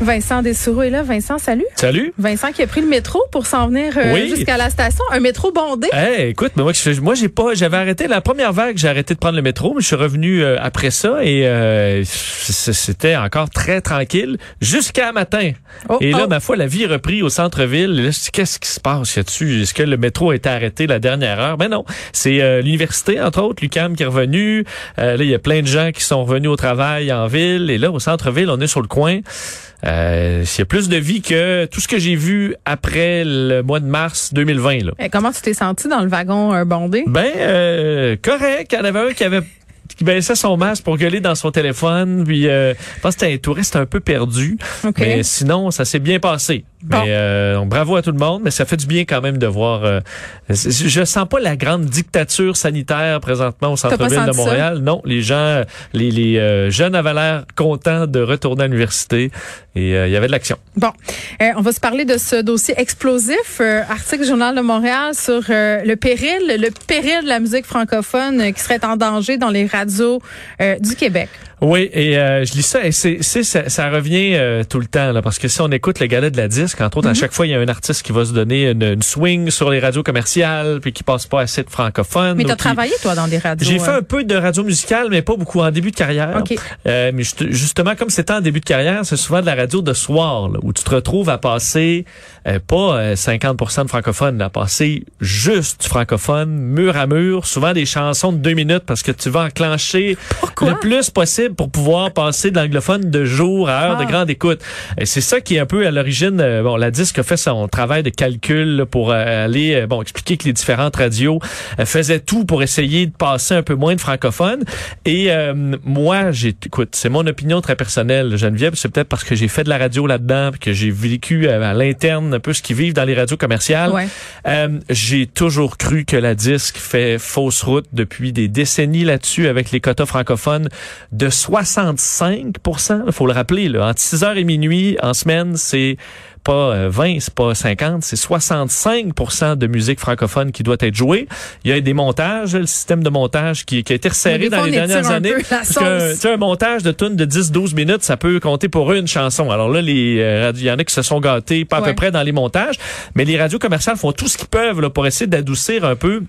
Vincent Dessoureau est là. Vincent, salut. Salut. Vincent qui a pris le métro pour s'en venir euh, Oui. jusqu'à la station. Un métro bondé. Hey, écoute, mais moi, je- moi, j'ai pas, j'avais arrêté la première vague, j'ai arrêté de prendre le métro, mais je suis revenu euh, après ça et euh, c'était encore très tranquille jusqu'à matin. Oh, et là, oh. ma foi, la vie a repris au centre-ville. Et Là, je dis, qu'est-ce qui se passe? Là-dessus Est-ce que le métro a été arrêté la dernière heure? Ben non, c'est euh, l'université entre autres, l'UCAM qui est revenu. Euh, là, il y a plein de gens qui sont revenus au travail en ville et là, au centre-ville, on est sur le coin. Euh, a plus de vie que tout ce que j'ai vu après le mois de mars 2020. Là. Eh, Comment tu t'es senti dans le wagon euh, bondé? Ben, euh, correct. Il y en avait un qui avait qui baissait son masque pour gueuler dans son téléphone. Puis, euh, je pense que c'était un touriste un peu perdu. OK. Mais sinon, ça s'est bien passé. Bon. Mais euh, donc, bravo à tout le monde. Mais ça fait du bien quand même de voir. euh, je sens pas la grande dictature sanitaire présentement au centre-ville de ça? Montréal. Non, les gens, les, les euh, jeunes avaient l'air contents de retourner à l'université et euh, il y avait de l'action. Bon, Euh, on va se parler de ce dossier explosif, euh, article Journal de Montréal sur euh, le péril, le péril de la musique francophone qui serait en danger dans les radios euh, du Québec. Oui, et euh, je lis ça et c'est, c'est ça, ça revient euh, tout le temps là, parce que si on écoute le gala de la disque, entre autres, à chaque fois il y a un artiste qui va se donner une, une swing sur les radios commerciales, puis qui passe pas assez de francophones. Mais tu ou as qui- travaillé, toi, dans des radios. J'ai fait euh, un peu de radio musicale, mais pas beaucoup en début de carrière. OK. Euh, mais juste- justement, comme c'était en début de carrière, c'est souvent de la radio de soir, là, où tu te retrouves à passer euh, pas euh, 50% de francophones, à passer juste du francophone, mur à mur, souvent des chansons de deux minutes, parce que tu vas enclencher Pourquoi? le plus possible pour pouvoir passer de l'anglophone de jour à heure Ah. de grande écoute. Et c'est ça qui est un peu à l'origine. euh, bon, la disque a fait son travail de calcul là, pour euh, aller euh, bon expliquer que les différentes radios faisaient tout pour essayer de passer un peu moins de francophones. Et euh, moi, j'ai, écoute, c'est mon opinion très personnelle, Geneviève. C'est peut-être parce que j'ai fait de la radio là-dedans, que j'ai vécu à l'interne un peu ce qu'ils vivent dans les radios commerciales. Ouais. J'ai toujours cru que la disque fait fausse route depuis des décennies là-dessus avec les quotas francophones de 65% Il faut le rappeler, là, entre 6 heures et minuit en semaine, c'est pas euh, 20, c'est pas 50, c'est 65% de musique francophone qui doit être jouée. Il y a des montages, le système de montage qui, qui a été resserré dans les dernières années. Parce sauce. tu sais, un montage de tunes de 10-12 minutes, ça peut compter pour une chanson. Alors là, les euh, radios- il y en a qui se sont gâtés, pas à Ouais. peu près dans les montages, mais les radios commerciales font tout ce qu'ils peuvent là, pour essayer d'adoucir un peu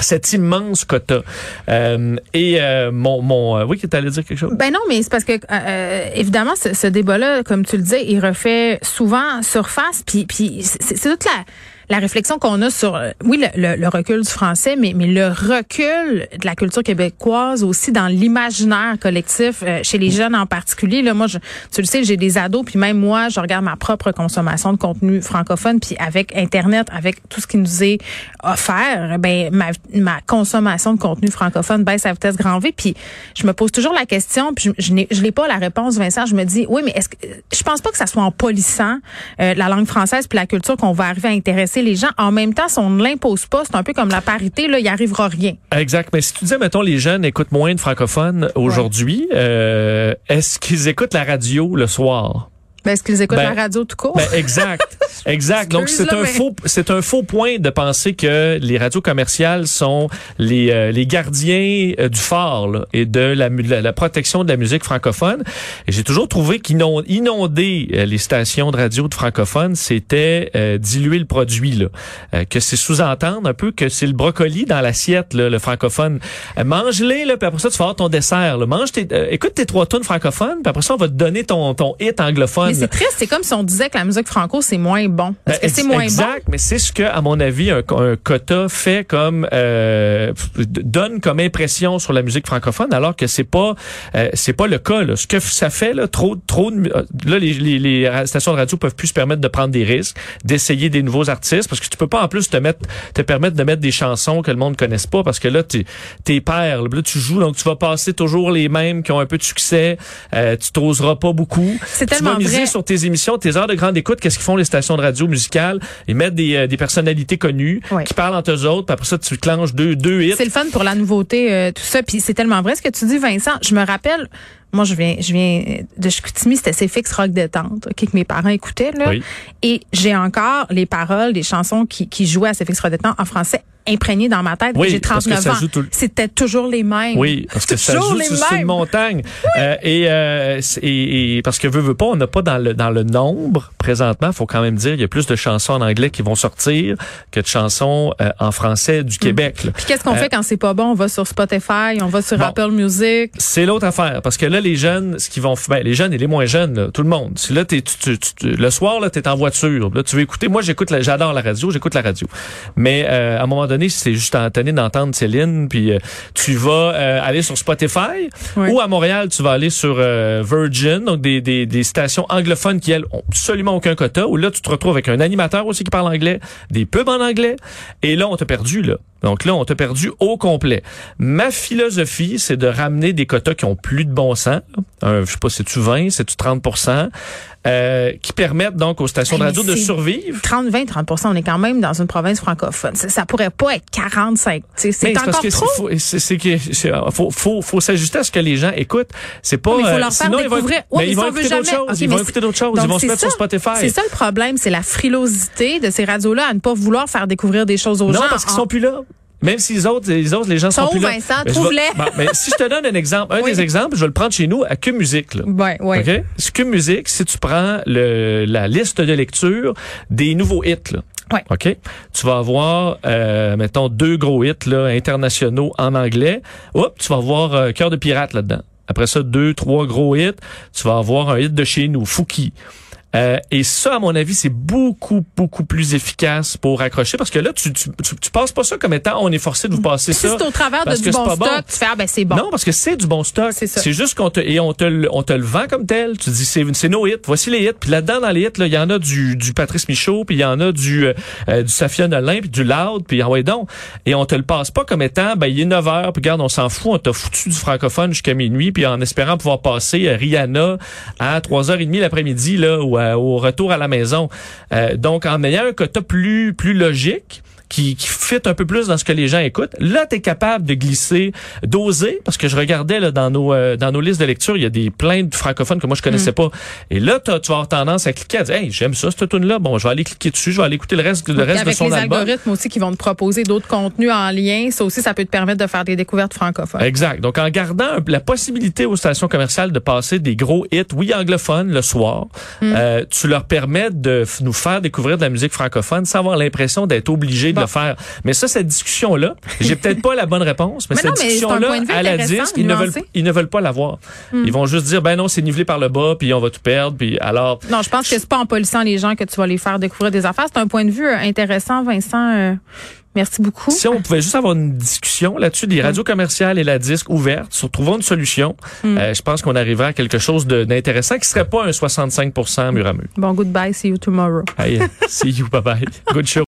cet immense quota. Euh, et euh, mon, mon euh, oui, tu allais dire quelque chose? Ben non, mais c'est parce que euh, évidemment ce, ce débat-là, comme tu le dis, il refait souvent surface. Puis, puis c'est toute la la réflexion qu'on a sur euh, oui le, le- le recul du français, mais mais le recul de la culture québécoise aussi dans l'imaginaire collectif euh, chez les jeunes en particulier. Là, moi, je, tu le sais, j'ai des ados, puis même moi, je regarde ma propre consommation de contenu francophone, puis avec Internet, avec tout ce qui nous est offert, ben ma, ma consommation de contenu francophone baisse à vitesse grand V. Puis je me pose toujours la question, puis je, je n'ai je pas la réponse, Vincent. Je me dis, oui, mais est-ce que je pense pas que ça soit en polissant euh, la langue française puis la culture qu'on va arriver à intéresser les gens. En même temps, si on ne l'impose pas, c'est un peu comme la parité, là, il arrivera rien. Exact. Mais si tu disais, mettons, les jeunes écoutent moins de francophones aujourd'hui, euh, est-ce qu'ils écoutent la radio le soir? Ben, est-ce qu'ils écoutent Ben, la radio tout court? Ben, exact. Exact. Donc c'est un mais- faux c'est un faux point de penser que les radios commerciales sont les euh, les gardiens euh, du phare là, et de la, la la protection de la musique francophone. Et j'ai toujours trouvé qu'inonder euh, les stations de radio de francophones, c'était euh, diluer le produit là. Euh, que c'est sous-entendre un peu que c'est le brocoli dans l'assiette le francophone. Mange-les là, puis après ça tu vas avoir ton dessert là. Mange tes euh, écoute tes trois tonnes francophones, puis après ça on va te donner ton ton hit anglophone. Mais c'est triste, c'est comme si on disait que la musique franco, c'est moins bon. Est-ce que Ben, c'est ex- moins exact, mais c'est ce que, à mon avis, un, un quota fait comme euh, donne comme impression sur la musique francophone, alors que c'est pas euh, c'est pas le cas. Là. Ce que ça fait là, trop trop de, euh, là les, les, les stations de radio peuvent plus se permettre de prendre des risques, d'essayer des nouveaux artistes, parce que tu peux pas en plus te mettre te permettre de mettre des chansons que le monde connaisse pas, parce que là t'es t'es père, là, tu joues donc tu vas passer toujours les mêmes qui ont un peu de succès, euh, tu t'oseras pas beaucoup. C'est Tu tellement vas miser vrai. sur tes émissions, tes heures de grande écoute, qu'est-ce qu'ils font les stations de radio musicales? Ils mettent des, euh, des personnalités connues qui parlent entre eux autres, puis après ça, tu clenches deux, deux hits. C'est le fun pour la nouveauté, euh, tout ça. Puis c'est tellement vrai ce que tu dis, Vincent. Je me rappelle, moi, je viens, je viens de Chicoutimi, c'était CFX Rock Détente, ok, que mes parents écoutaient, là. Oui. Et j'ai encore les paroles des chansons qui, qui jouaient à CFX Rock Détente en français imprégnées dans ma tête. Oui, j'ai parce que 39 ça ans. tout C'était toujours les mêmes. Oui, parce que ça joue les sur, une montagne. Euh, et, euh, et, et parce que veut, veut pas, on n'a pas dans le dans le nombre présentement. faut quand même dire, il y a plus de chansons en anglais qui vont sortir que de chansons euh, en français du Québec. là. Puis qu'est-ce qu'on Euh, fait quand c'est pas bon? On va sur Spotify, on va sur Bon. Apple Music. C'est l'autre affaire parce que là les jeunes ce qu'ils vont ben, les jeunes et les moins jeunes là, tout le monde. Là t'es tu, tu- tu- tu- le soir là t'es en voiture là tu veux écouter. Moi j'écoute la- j'adore la radio j'écoute la radio. Mais euh, à un moment donné si c'est juste en tenir d'entendre Céline puis euh, tu vas euh, aller sur Spotify Oui. ou à Montréal tu vas aller sur euh, Virgin donc des, des, des stations anglophones qui elles ont absolument aucun quota où là tu te retrouves avec un animateur aussi qui parle anglais des pubs en anglais et là on t'a perdu là donc là on t'a perdu au complet. Ma philosophie c'est de ramener des quotas qui ont plus de bon sens. Je sais pas c'est tu 20 c'est tu 30 euh, qui permettent donc aux stations de radio de survivre 30, 20, 30 on est quand même dans une province francophone. Ça, ça pourrait pas être 45. tu sais, C'est encore que trop. c'est- que c'est- faut faut faut s'ajuster à ce que les gens écoutent. C'est pas Mais il faut euh, leur faire sinon, ils vont découvrir. mais ils vont écouter d'autres choses. Ils vont écouter d'autres choses. Ils vont se mettre sur. Spotify. C'est ça le problème, c'est la frilosité de ces radios-là à ne pas vouloir faire découvrir des choses aux Non, gens. parce qu'ils sont plus là. Même si les autres, les autres, les gens sont Trouve, plus là. Vincent, vais- mais si je te donne un exemple, un Oui. des exemples, je vais le prendre chez nous à Que Musique. Là. Ouais, ouais. Que Musique, si tu prends le, la liste de lecture des nouveaux hits, là. Ouais. OK? Tu vas avoir, euh, mettons, deux gros hits là, internationaux en anglais. Hop, tu vas avoir euh, Cœur de pirate là-dedans. Après ça, deux, trois gros hits. Tu vas avoir un hit de chez nous, Fouki. Euh, et ça, à mon avis, c'est beaucoup, beaucoup plus efficace pour accrocher parce que là, tu, tu, tu, tu passes pas ça comme étant on est forcé de vous passer Si ça. c'est au travers de du bon stock, bon. tu fais, ah, ben, c'est bon. Non, parce que c'est du bon stock. C'est ça. C'est juste qu'on te et on te le, on te le vend comme tel. Tu dis c'est c'est nos hits. Voici les hits. Puis là-dedans dans les hits, là, il y en a du du Patrice Michaud, puis il y en a du euh, euh, du Safia Nolin, puis du Loud, puis ah ouais donc. Et on te le passe pas comme étant ben il est 9 heures, puis regarde, on s'en fout, on t'a foutu du francophone jusqu'à minuit, puis en espérant pouvoir passer euh, Rihanna à 3h30 l'après-midi là ou à- au retour à la maison. Euh, donc en ayant un quota plus plus logique qui, qui fit un peu plus dans ce que les gens écoutent. Là, tu es capable de glisser, d'oser, parce que je regardais là, dans nos euh, dans nos listes de lecture, il y a des plein de francophones que moi je connaissais pas. Et là, t'as- tu vas avoir tendance à cliquer, à dire, hey, j'aime ça cette tune là. Bon, je vais aller cliquer dessus, je vais aller écouter le reste, le reste de avec son les album. algorithmes aussi qui vont te proposer d'autres contenus en lien, ça aussi, ça peut te permettre de faire des découvertes francophones. Exact. Donc, en gardant la possibilité aux stations commerciales de passer des gros hits, oui, anglophones, le soir, Hmm. euh, tu leur permets de nous faire découvrir de la musique francophone sans avoir l'impression d'être obligé de le faire. Mais ça, cette discussion-là, j'ai peut-être pas la bonne réponse, mais, Mais cette discussion-là, à la disque, ils ne, veulent, ils ne veulent pas l'avoir. Ils vont juste dire, ben non, c'est nivelé par le bas, puis on va tout perdre, puis alors... Non, je pense que c'est pas en polissant les gens que tu vas les faire découvrir des affaires. C'est un point de vue euh, intéressant, Vincent. Euh, merci beaucoup. Si on pouvait juste avoir une discussion là-dessus, des radios commerciales et la disque ouverte, sur trouvons une solution, euh, je pense qu'on arriverait à quelque chose d'intéressant qui serait pas un 65 mur à mur. Bon, goodbye. See you tomorrow. Hey, see you, bye bye. Good show.